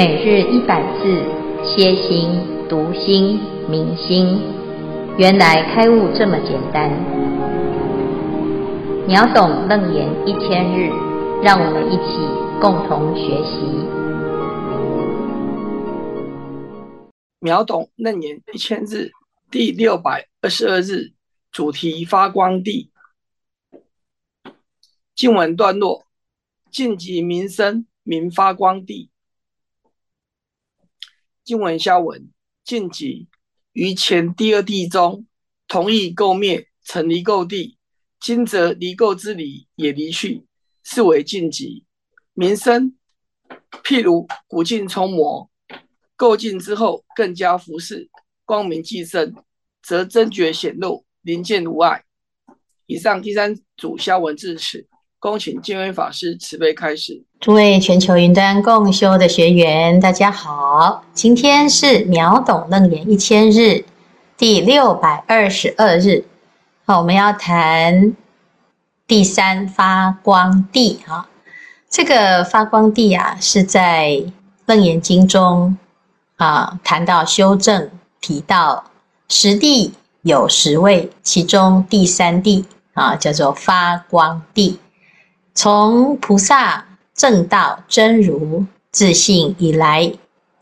每日一百字，歇心、读心、明心，原来开悟这么简单。秒懂楞严一千日，让我们一起共同学习。秒懂楞严一千日第六百二十二日，主题发光地。经文段落：净极民生，名发光地。经文下文：晋级于前第二地中，同意垢灭，成离垢地。今则离垢之理也离去，是为净极。明生，譬如古镜冲磨，垢尽之后，更加拂拭，光明既生，则真觉显露，灵见无碍。以上第三组下文至此。恭请见辉法师慈悲开示。诸位全球云端共修的学员，大家好，今天是秒懂楞严一千日第六百二十二日。好，我们要谈第三发光地啊。这个发光地啊，是在楞严经中啊谈到修正，提到十地有十位，其中第三地啊叫做发光地。从菩萨正道真如自信以来，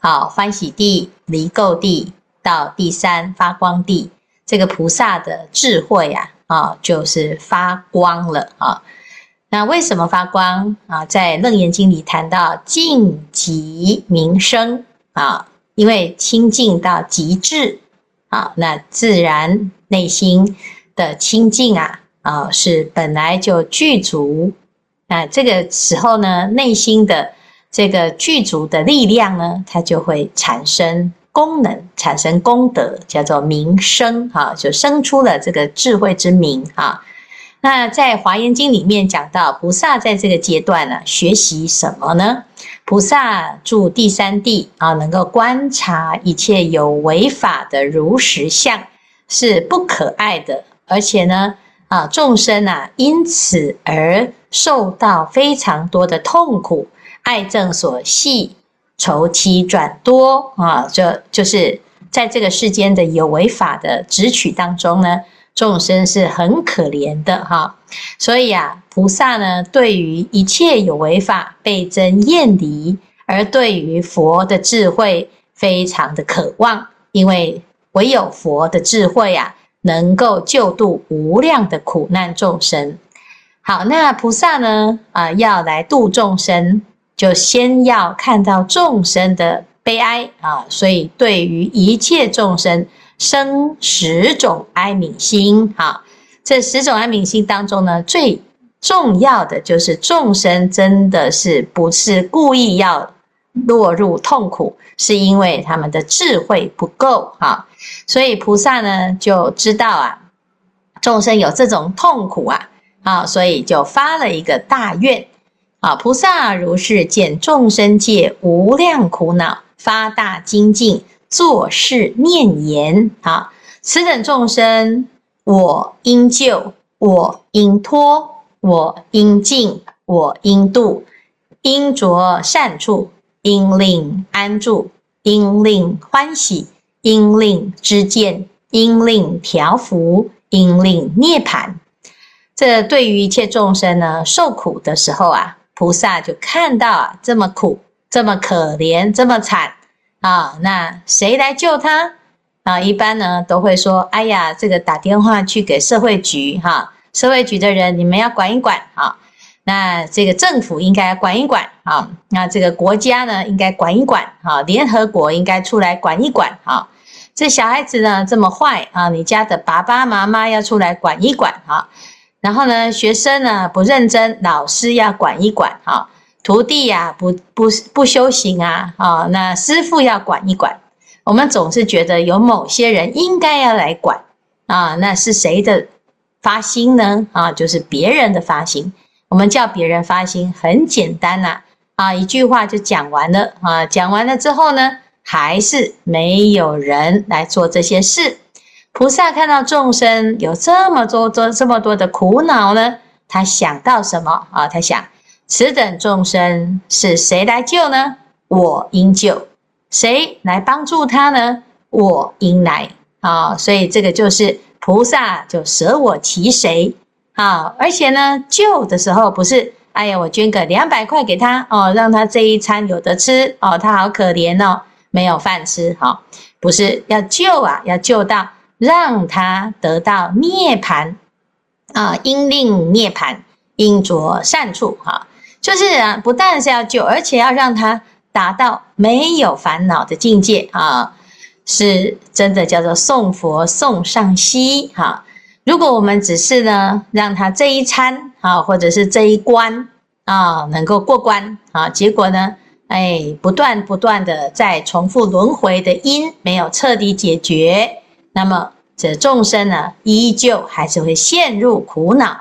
好欢喜地、离垢地到第三发光地，这个菩萨的智慧啊，啊，就是发光了啊。那为什么发光啊？在楞严经里谈到净极明生啊，因为清净到极致啊，那自然内心的清净啊，啊，是本来就具足。那这个时候呢，内心的这个具足的力量呢，它就会产生功能，产生功德，叫做名生哈，就生出了这个智慧之名啊。那在华严经里面讲到，菩萨在这个阶段呢，学习什么呢？菩萨住第三地啊，能够观察一切有违法的如实相，是不可爱的，而且呢。啊，众生啊，因此而受到非常多的痛苦，爱憎所系，愁凄转多啊！这就是在这个世间的有为法的执取当中呢，众生是很可怜的哈。所以啊，菩萨呢，对于一切有为法倍增厌离，而对于佛的智慧非常的渴望，因为唯有佛的智慧啊。能够救度无量的苦难众生。好，那菩萨呢？啊、要来度众生，就先要看到众生的悲哀啊。所以，对于一切众生生十种哀悯心。啊，这十种哀悯心当中呢，最重要的就是众生真的是不是故意要落入痛苦，是因为他们的智慧不够。哈。所以菩萨呢就知道啊，众生有这种痛苦啊，啊，所以就发了一个大愿啊。菩萨如是见众生界无量苦恼，发大精进，作是念言啊：此等众生，我应救，我应脱，我应净，我应度，应着善处，应令安住，应令欢喜。应令知见，应令调伏，应令涅槃。这对于一切众生呢，受苦的时候啊，菩萨就看到啊，这么苦，这么可怜，这么惨啊，那谁来救他啊？一般呢都会说，哎呀，这个打电话去给社会局哈、社会局的人你们要管一管啊。那这个政府应该管一管啊，那这个国家呢应该管一管啊，联合国应该出来管一管啊。这小孩子呢这么坏啊，你家的爸爸妈妈要出来管一管啊。然后呢，学生呢不认真，老师要管一管啊。徒弟呀不不不修行啊啊，那师傅要管一管。我们总是觉得有某些人应该要来管啊，那是谁的发心呢？啊，就是别人的发心。我们叫别人发心很简单呐，啊，一句话就讲完了啊，讲完了之后呢，还是没有人来做这些事。菩萨看到众生有这么多多这么多的苦恼呢，他想到什么啊？他想，此等众生是谁来救呢？我应救。谁来帮助他呢？我应来啊！所以这个就是菩萨就舍我其谁啊！而且呢，救的时候不是哎呀，我捐个两百块给他哦，让他这一餐有得吃哦，他好可怜哦，没有饭吃哈、哦，不是要救啊，要救到让他得到涅槃啊，应令涅槃，应着善处哈、就是啊，不但是要救，而且要让他。达到没有烦恼的境界啊，是真的叫做送佛送上西哈。如果我们只是呢，让他这一餐啊，或者是这一关啊，能够过关啊，结果呢，哎，不断不断的在重复轮回的因没有彻底解决，那么这众生呢，依旧还是会陷入苦恼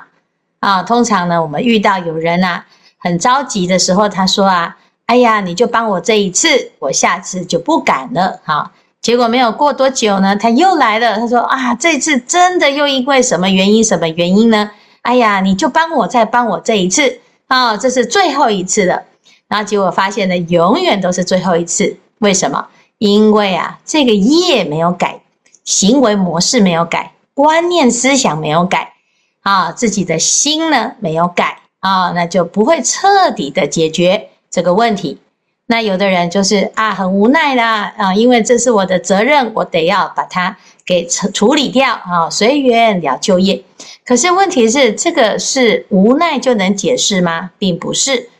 啊。通常呢，我们遇到有人啊，很着急的时候，他说啊。哎呀，你就帮我这一次，我下次就不敢了。啊，结果没有过多久呢，他又来了。他说啊，这次真的又因为什么原因？什么原因呢？哎呀，你就帮我再帮我这一次啊，这是最后一次了。然后结果发现呢，永远都是最后一次。为什么？因为啊，这个业没有改，行为模式没有改，观念思想没有改啊，自己的心呢没有改啊，那就不会彻底的解决。这个问题，那有的人就是啊，很无奈啦啊，因为这是我的责任，我得要把它给处理掉啊，随缘了就业。可是问题是，这个是无奈就能解释吗？并不是，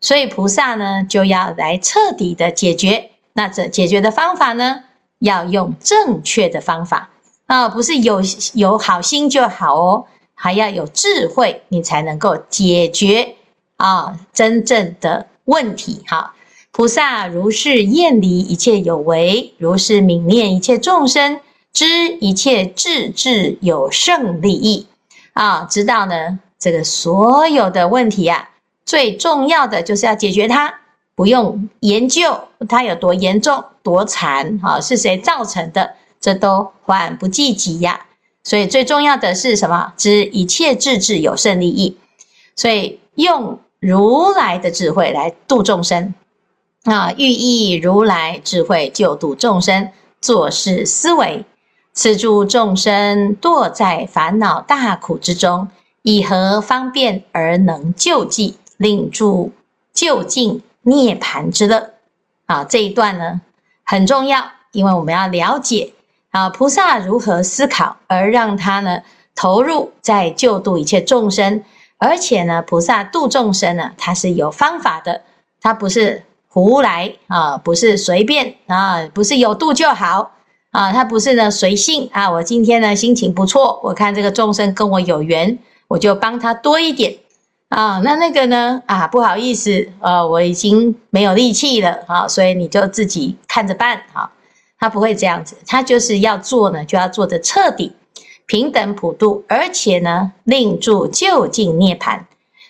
所以菩萨呢就要来彻底的解决。那这解决的方法呢，要用正确的方法啊，不是有有好心就好哦，还要有智慧，你才能够解决啊，真正的。问题哈，菩萨如是厌离一切有为，如是愍念一切众生，知一切智智有胜利益啊！知道呢，这个所有的问题啊，最重要的就是要解决它，不用研究它有多严重、多残啊，是谁造成的，这都缓不济急呀。所以最重要的是什么？知一切智智有胜利益，所以用。如来的智慧来度众生啊，寓意如来智慧救度众生，做事思维：此诸众生堕在烦恼大苦之中，以何方便而能救济，令诸究竟涅槃之乐？啊，这一段呢很重要，因为我们要了解啊，菩萨如何思考，而让他呢投入在救度一切众生。而且呢，菩萨度众生呢，他是有方法的，他不是胡来啊，不是随便啊，不是有度就好啊，他不是呢随性啊。我今天呢心情不错，我看这个众生跟我有缘，我就帮他多一点啊。那那个呢啊，不好意思，呃，我已经没有力气了啊，所以你就自己看着办啊。他不会这样子，他就是要做呢，就要做得彻底。平等普度，而且呢，令住究竟涅槃。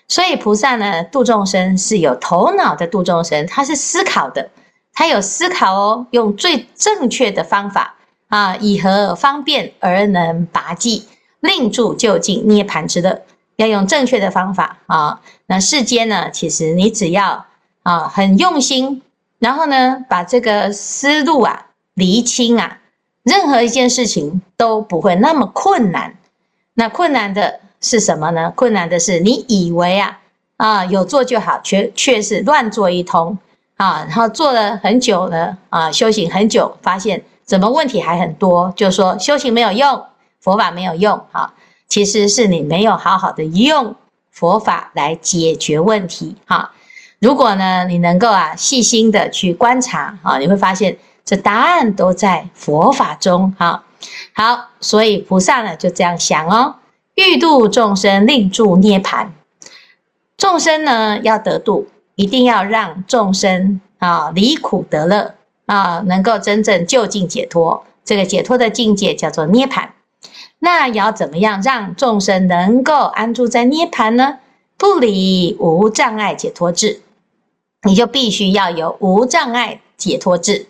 所以菩萨呢，度众生是有头脑的度众生，他是思考的，他有思考哦，用最正确的方法啊，以何方便而能拔济，令住究竟涅槃之乐。要用正确的方法啊。那世间呢，其实你只要啊很用心，然后呢，把这个思路啊厘清啊。任何一件事情都不会那么困难，那困难的是什么呢？困难的是你以为啊啊有做就好，却却是乱做一通啊，然后做了很久了啊，修行很久，发现怎么问题还很多，就说修行没有用，佛法没有用啊，其实是你没有好好的用佛法来解决问题哈。如果呢，你能够啊细心的去观察啊，你会发现。这答案都在佛法中，哈，好，所以菩萨呢就这样想哦，欲度众生，令住涅槃。众生呢要得度，一定要让众生啊离苦得乐啊，能够真正就近解脱。这个解脱的境界叫做涅槃。那要怎么样让众生能够安住在涅槃呢？不离无障碍解脱智，你就必须要有无障碍解脱智。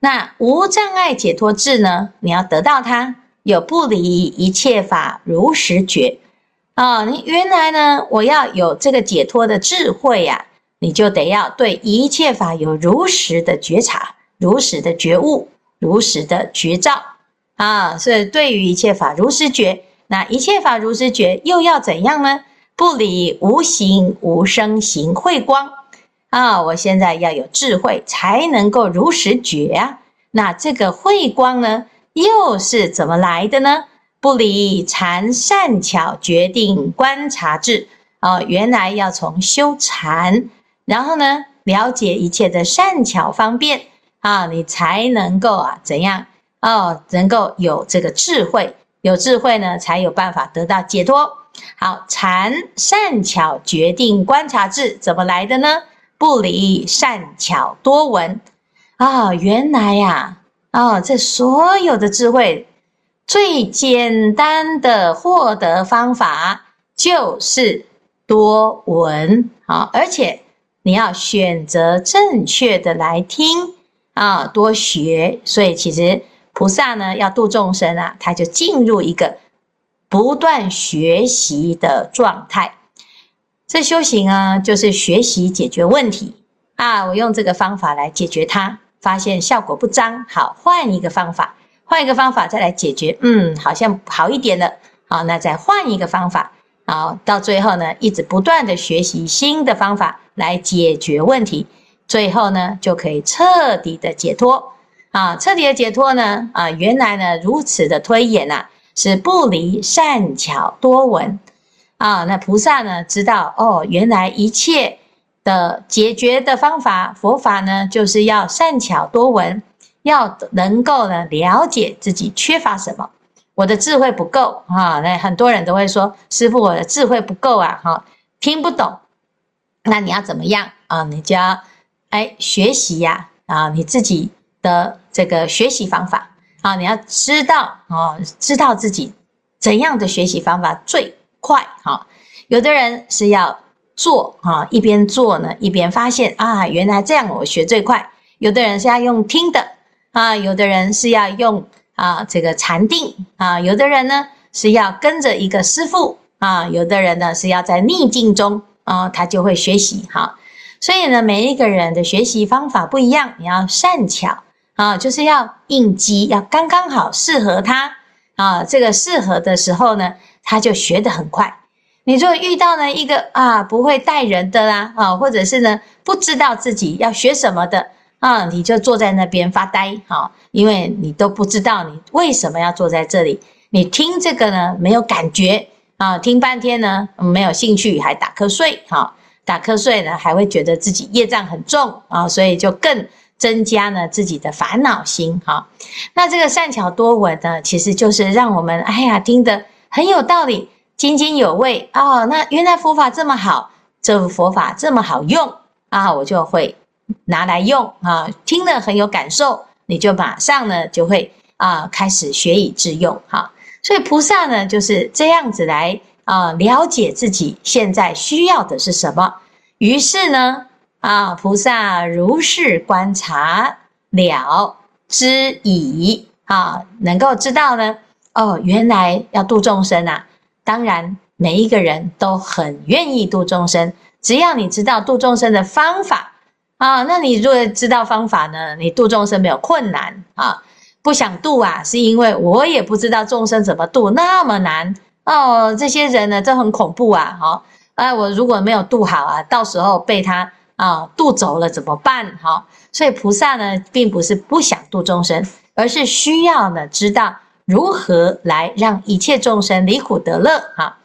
那无障碍解脱智呢？你要得到它，有不离一切法如实觉啊！你原来呢，我要有这个解脱的智慧呀，你就得要对一切法有如实的觉察、如实的觉悟、如实的觉照啊。所以对于一切法如实觉，那一切法如实觉又要怎样呢？不离无形无声行慧光啊！我现在要有智慧，才能够如实觉啊。那这个慧光呢，又是怎么来的呢？不离禅善巧决定观察智啊！原来要从修禅，然后呢，了解一切的善巧方便啊，你才能够啊怎样哦，能够有这个智慧，有智慧呢，才有办法得到解脱。好，禅善巧决定观察智怎么来的呢？不离善巧多闻。啊、哦，原来呀、啊，哦，这所有的智慧最简单的获得方法就是多闻啊、哦，而且你要选择正确的来听啊、哦，多学。所以其实菩萨呢要度众生啊，他就进入一个不断学习的状态。这修行啊，就是学习解决问题啊，我用这个方法来解决它。发现效果不彰，好，换一个方法，换一个方法再来解决，嗯，好像好一点了，好，那再换一个方法，好，到最后呢，一直不断的学习新的方法来解决问题，最后呢，就可以彻底的解脱，啊，彻底的解脱呢，啊，原来呢如此的推演呐，是不离善巧多闻，啊，那菩萨呢知道哦，原来一切。的解决的方法，佛法呢，就是要善巧多闻，要能够呢了解自己缺乏什么。我的智慧不够啊，那很多人都会说，师傅，我的智慧不够啊，哈，听不懂。那你要怎么样啊？你就要哎学习呀啊，你自己的这个学习方法啊，你要知道啊，知道自己怎样的学习方法最快哈。有的人是要。做啊，一边做呢，一边发现啊，原来这样我学最快。有的人是要用听的啊，有的人是要用啊这个禅定啊，有的人呢是要跟着一个师父啊，有的人呢是要在逆境中啊，他就会学习哈。所以呢，每一个人的学习方法不一样，你要善巧啊，就是要应机，要刚刚好适合他啊。这个适合的时候呢，他就学得很快。你如果遇到呢一个啊不会带人的啦啊，或者是呢不知道自己要学什么的啊，你就坐在那边发呆哈，因为你都不知道你为什么要坐在这里，你听这个呢没有感觉啊，听半天呢没有兴趣，还打瞌睡哈，打瞌睡呢还会觉得自己业障很重啊，所以就更增加呢自己的烦恼心哈。那这个善巧多闻呢，其实就是让我们哎呀听得很有道理。津津有味哦，那原来佛法这么好，这佛法这么好用啊，我就会拿来用啊，听了很有感受，你就马上呢就会啊开始学以致用哈。所以菩萨呢就是这样子来啊了解自己现在需要的是什么，于是呢啊菩萨如是观察了知已啊，能够知道呢哦，原来要度众生啊。当然，每一个人都很愿意度众生，只要你知道度众生的方法啊，那你如果知道方法呢，你度众生没有困难啊。不想度啊，是因为我也不知道众生怎么度，那么难哦。这些人呢，都很恐怖啊。好，哎，我如果没有度好啊，到时候被他啊度走了怎么办？哈，所以菩萨呢，并不是不想度众生，而是需要呢知道。如何来让一切众生离苦得乐？哈，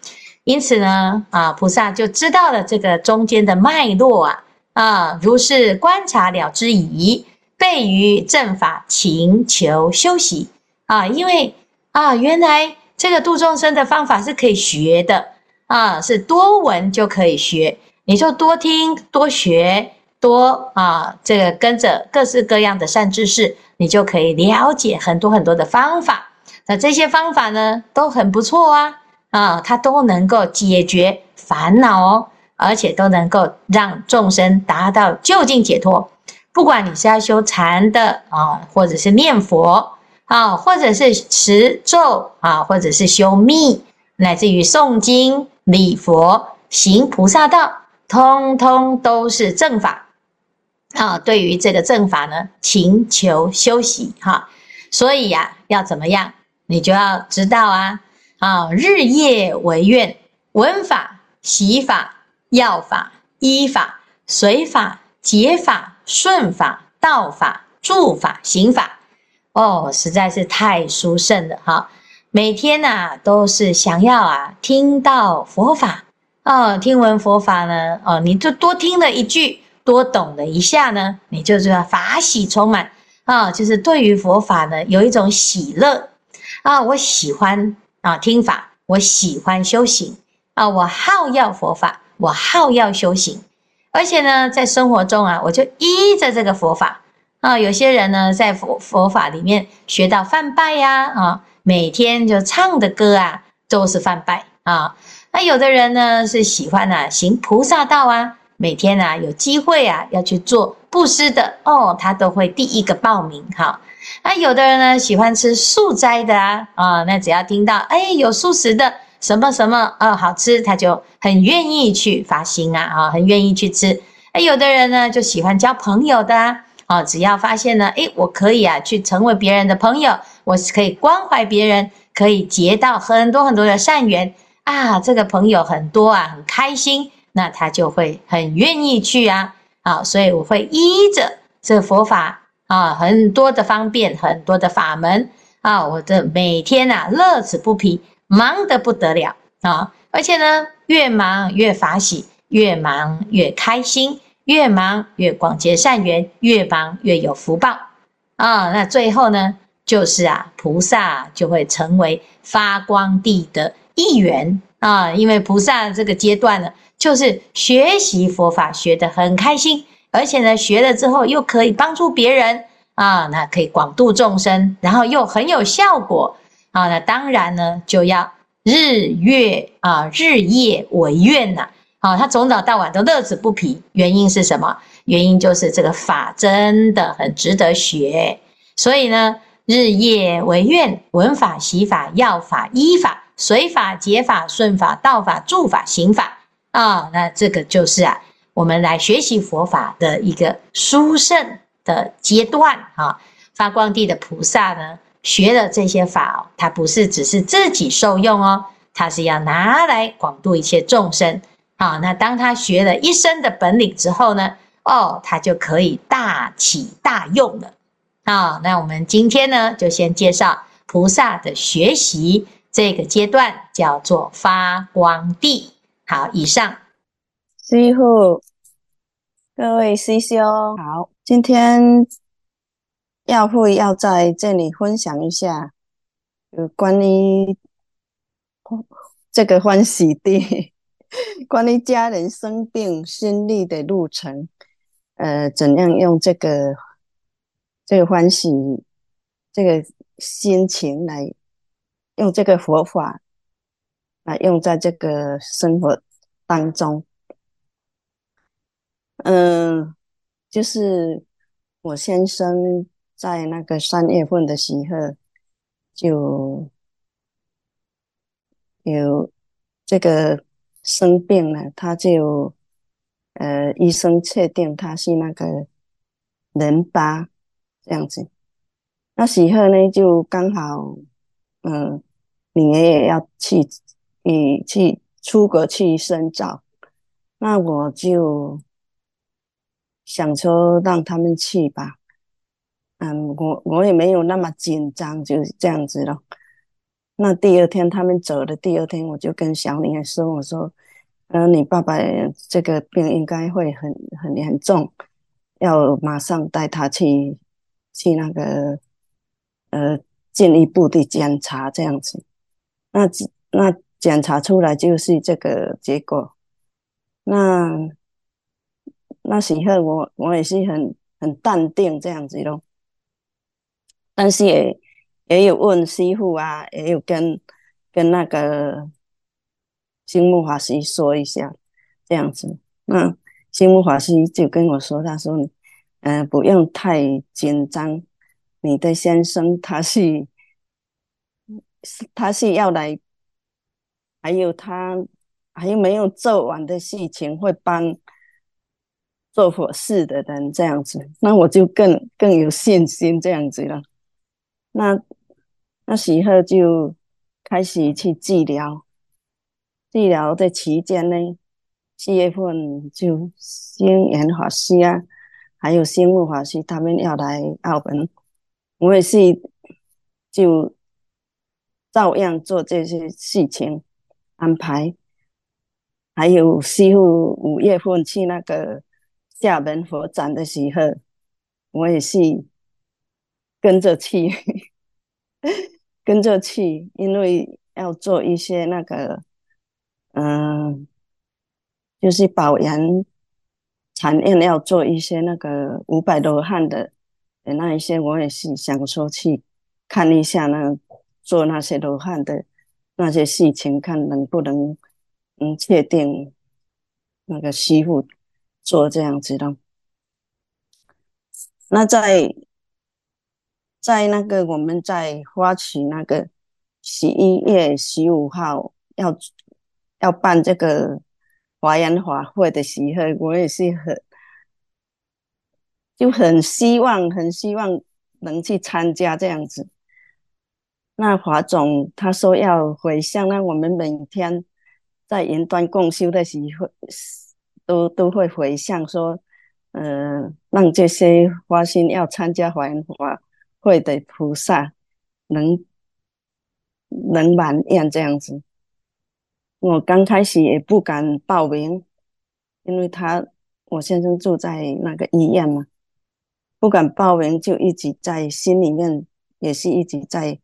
因此呢，啊，菩萨就知道了这个中间的脉络啊，啊，如是观察了之已，备于正法勤求修习啊，因为啊，原来这个度众生的方法是可以学的啊，是多闻就可以学，你就多听多学多啊，这个跟着各式各样的善知识，你就可以了解很多很多的方法。那这些方法呢，都很不错啊，啊，它都能够解决烦恼哦，而且都能够让众生达到究竟解脱。不管你是要修禅的啊，或者是念佛啊，或者是持咒啊，或者是修密，乃至于诵经礼佛行菩萨道，通通都是正法啊。对于这个正法呢，勤求修习哈。所以呀，要怎么样？你就要知道啊啊，日夜为愿，闻法、习法、要法、依法、随法、解法、顺法、道法、住法、行法。哦，实在是太殊胜了哈！每天呐、都是想要啊听到佛法哦，听闻佛法呢哦，你就多听了一句，多懂了一下呢，你就知道法喜充满啊、就是对于佛法呢有一种喜乐啊、我喜欢啊听法，我喜欢修行啊、我好要佛法，我好要修行，而且呢，在生活中啊，我就依着这个佛法。啊，有些人呢，在佛佛法里面学到梵呗呀，啊，每天就唱的歌啊，都是梵呗啊。那有的人呢，是喜欢啊行菩萨道啊，每天啊有机会啊要去做布施的哦，他都会第一个报名哈。那有的人呢，喜欢吃素斋的啊，啊，那只要听到哎有素食的什么什么啊好吃，他就很愿意去发心啊，啊，很愿意去吃。那，有的人呢，就喜欢交朋友的啊。哦，只要发现呢，诶，我可以啊，去成为别人的朋友，我是可以关怀别人，可以结到很多很多的善缘啊，这个朋友很多啊，很开心，那他就会很愿意去啊，啊，所以我会依着这佛法啊，很多的方便，很多的法门啊，我的每天啊，乐此不疲，忙得不得了啊，而且呢，越忙越法喜，越忙越开心。越忙越广结善缘，越忙越有福报啊！那最后呢，就是啊，菩萨就会成为发光地的一员啊！因为菩萨这个阶段呢，就是学习佛法学得很开心，而且呢，学了之后又可以帮助别人啊，那可以广度众生，然后又很有效果啊！那当然呢，就要日月啊，日夜为愿呐。好，他从早到晚都乐此不疲，原因是什么？原因就是这个法真的很值得学，所以呢，日夜为愿，闻法、习法、要法、依法、随法、解法、顺法、道法、住法、行法啊，那这个就是啊，我们来学习佛法的一个殊胜的阶段啊。发光地的菩萨呢，学了这些法，他不是只是自己受用哦，他是要拿来广度一切众生。啊，那当他学了一身的本领之后呢，哦，他就可以大起大用了。啊，那我们今天呢，就先介绍菩萨的学习这个阶段，叫做发光地。好，以上。师傅，各位师兄，好，今天要会要在这里分享一下，有关于这个欢喜地。关于家人生病心历的路程，呃，怎样用这个这个欢喜这个心情来用这个佛法来用在这个生活当中？嗯、就是我先生在那个三月份的时候就有这个。生病了，他就呃，医生确定他是那个淋巴这样子。那时候呢，就刚好嗯，女儿也要去，你，去出国去深造，那我就想说让他们去吧。嗯，我我也没有那么紧张，就是这样子咯。那第二天他们走的第二天，我就跟小女儿说：“我说，呃，你爸爸这个病应该会很很严重，要马上带他去去那个呃进一步的检查这样子。那那检查出来就是这个结果。那那时候我我也是很很淡定这样子咯，但是也。”也有问师傅啊，也有跟跟那个新木法师说一下这样子。那新木法师就跟我说，他说：“嗯、呃，不用太紧张，你的先生他是他是要来，还有他还没有做完的事情会帮做佛事的人这样子，那我就更更有信心这样子了。那那时候就开始去治疗，治疗的期间呢，七月份就星云法师啊，还有星云法师他们要来澳门，我也是就照样做这些事情安排。还有师傅五月份去那个厦门佛展的时候，我也是跟着去。跟着去，因为要做一些那个，嗯、就是保养产院要做一些那个五百罗汉的那一些，我也是想说去看一下那做那些罗汉的那些事情，看能不能嗯确定那个师傅做这样子的。那在。在那个我们在发起那个十一月十五号要要办这个华严法会的时候，我也是很就很希望很希望能去参加这样子。那华总他说要回向，那我们每天在云端共修的时候都都会回向说，呃，让这些发心要参加华严法。会的菩萨能能满愿这样子，我刚开始也不敢报名，因为他我先生住在那个医院嘛，不敢报名，就一直在心里面也是一直在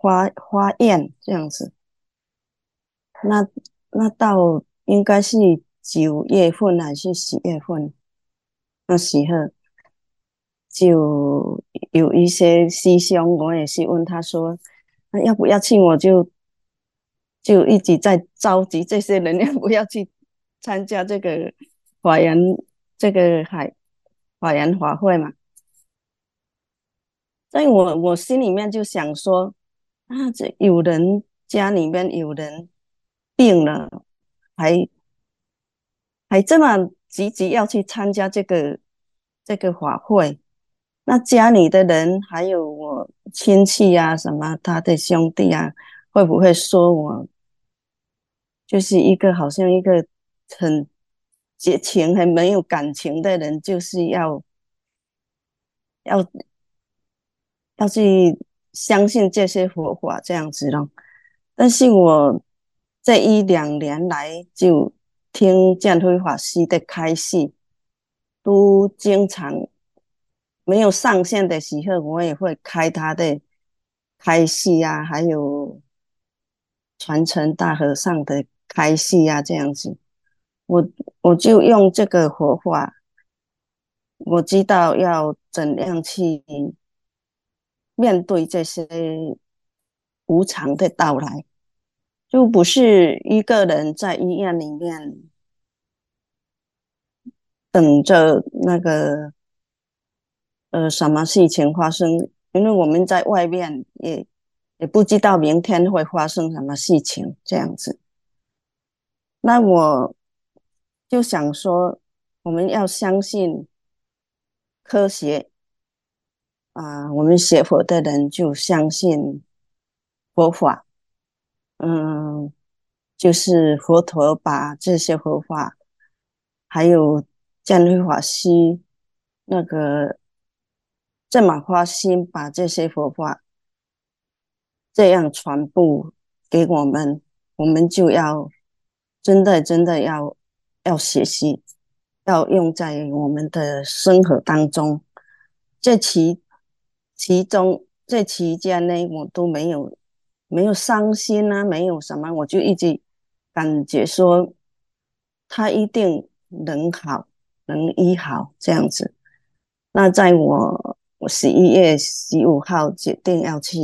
发发愿这样子。那那到应该是九月份还是十月份那时候。就有一些师兄，我也是问他说：“那要不要去？”我就就一直在召集这些人，要不要去参加这个法缘这个海法缘法会嘛？所以我我心里面就想说：啊，这有人家里面有人病了，还还这么积极要去参加这个这个法会。那家里的人，还有我亲戚啊，什么他的兄弟啊，会不会说我就是一个好像一个很绝情、很没有感情的人，就是要要要去相信这些佛法这样子咯？但是我这一两年来就听见辉法师的开示，都经常。没有上线的时候，我也会开他的开示啊，还有传承大和尚的开示啊，这样子，我我就用这个活法，我知道要怎样去面对这些无常的到来，就不是一个人在医院里面等着那个。呃，什么事情发生？因为我们在外面也也不知道明天会发生什么事情，这样子。那我就想说，我们要相信科学啊，我们学佛的人就相信佛法。嗯，就是佛陀把这些佛法，还有见辉法师那个。这么花心把这些佛法这样传播给我们，我们就要真的真的要要学习，要用在我们的生活当中。这其其中这期间呢，我都没有没有伤心啊，没有什么，我就一直感觉说他一定能好，能医好这样子。那在我。我十一月十五号决定要去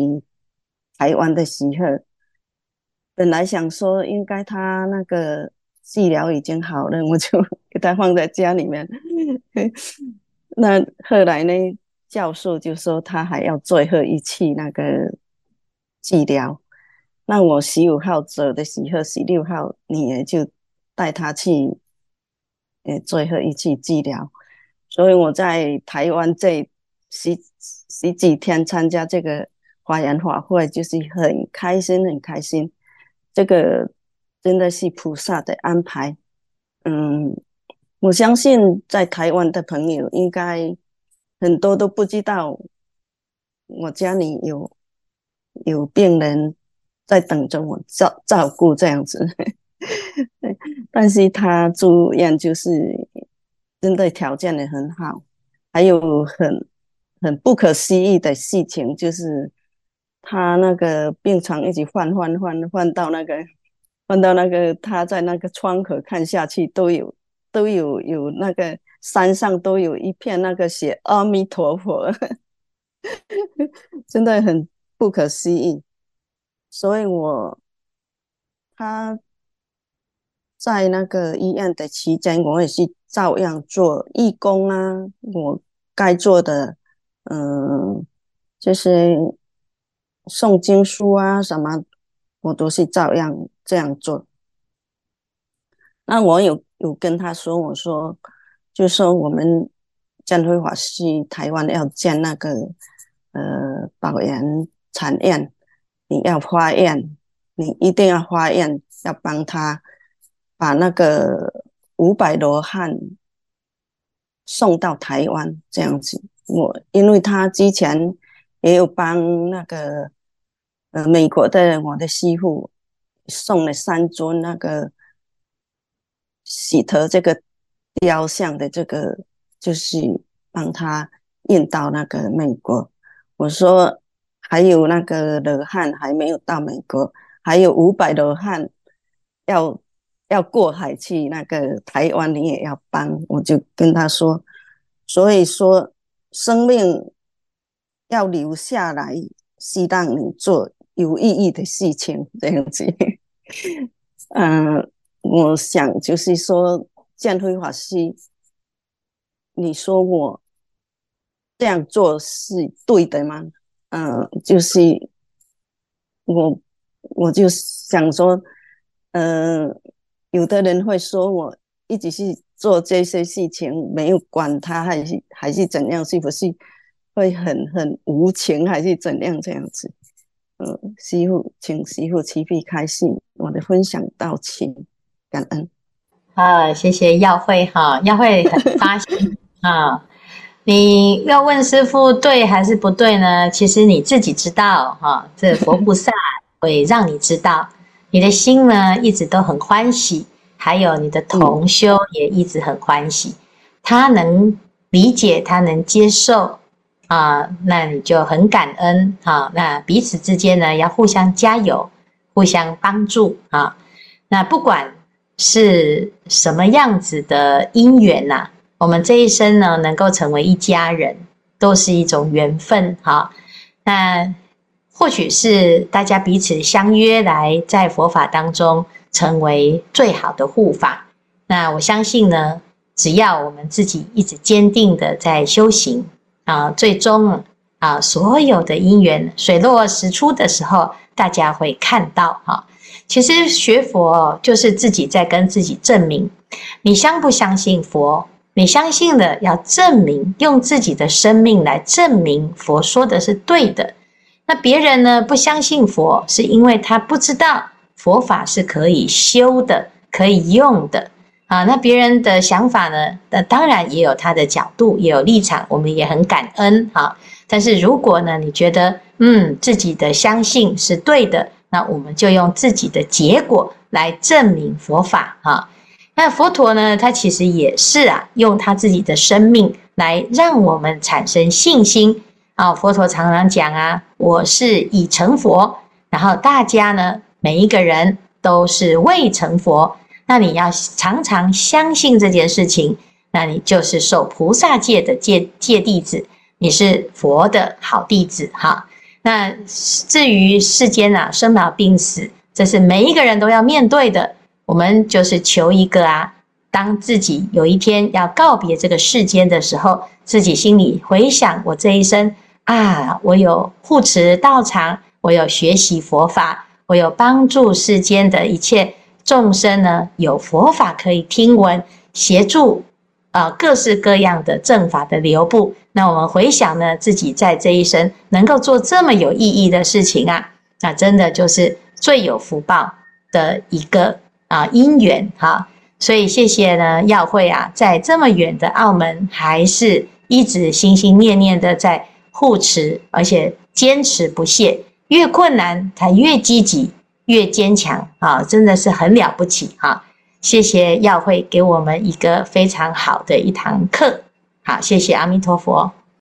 台湾的时候，本来想说应该他那个治疗已经好了，我就 给他放在家里面。那后来呢，教授就说他还要最后一次那个治疗，那我十五号走的时候，十六号女儿就带他去，呃，最后一次治疗。所以我在台湾这十十几天参加这个法缘法会，就是很开心，很开心。这个真的是菩萨的安排。嗯，我相信在台湾的朋友应该很多都不知道，我家里有有病人在等着我照照顾这样子。但是他住院就是。真的条件也很好，还有很很不可思议的事情，就是他那个病床一直换换换换到那个换到那个他在那个窗口看下去都有都有有那个山上都有一片那个写阿弥陀佛，真的很不可思议，所以我他。在那个医院的期间，我也是照样做义工啊，我该做的，嗯，就是诵经书啊什么，我都是照样这样做。那我有有跟他说，我说，就说我们见辉法师台湾要建那个呃宝岩禅院，你要发愿，你一定要发愿，要帮他。把那个五百罗汉送到台湾这样子，我因为他之前也有帮那个呃美国的我的师父送了三尊那个喜陀这个雕像的这个，就是帮他运到那个美国。我说还有那个罗汉还没有到美国，还有五百罗汉要。要过海去那个台湾，你也要帮，我就跟他说，所以说生命要留下来，是让你做有意义的事情，这样子。嗯、我想就是说，建辉法师，你说我这样做是对的吗？嗯、就是我我就想说，嗯、有的人会说，我一直是做这些事情，没有管他，还是还是怎样，是不是会很很无情，还是怎样这样子？嗯，师父，请师父慈悲开示，我的分享到此，感恩。啊，谢谢耀慧哈，耀慧很发心啊。你要问师父对还是不对呢？其实你自己知道哈，这佛菩萨会让你知道。你的心呢，一直都很欢喜，还有你的同修也一直很欢喜，他能理解，他能接受啊，那你就很感恩啊。那彼此之间呢，要互相加油，互相帮助啊。那不管是什么样子的因缘呐，我们这一生呢，能够成为一家人，都是一种缘分哈。那。或许是大家彼此相约来在佛法当中成为最好的护法。那我相信呢，只要我们自己一直坚定的在修行啊，最终啊，所有的因缘水落石出的时候，大家会看到哈。其实学佛就是自己在跟自己证明，你相不相信佛？你相信了要证明，用自己的生命来证明佛说的是对的。那别人呢，不相信佛，是因为他不知道佛法是可以修的、可以用的啊。那别人的想法呢，那当然也有他的角度，也有立场，我们也很感恩啊。但是如果呢，你觉得嗯自己的相信是对的，那我们就用自己的结果来证明佛法啊。那佛陀呢，他其实也是啊，用他自己的生命来让我们产生信心。啊，佛陀常常讲啊，我是已成佛，然后大家呢，每一个人都是未成佛。那你要常常相信这件事情，那你就是受菩萨戒的戒戒弟子，你是佛的好弟子哈。那至于世间啊，生老病死，这是每一个人都要面对的。我们就是求一个啊，当自己有一天要告别这个世间的时候，自己心里回想我这一生。啊，我有护持道场，我有学习佛法，我我有帮助世间的一切众生呢，有佛法可以听闻，协助啊、呃、各式各样的正法的流布。那我们回想呢，自己在这一生能够做这么有意义的事情啊，那真的就是最有福报的一个啊因缘哈。所以谢谢呢，耀慧啊，在这么远的澳门，还是一直心心念念的在护持，而且坚持不懈。越困难，他越积极，越坚强啊！真的是很了不起哈！谢谢耀慧给我们一个非常好的一堂课，好，谢谢阿弥陀佛。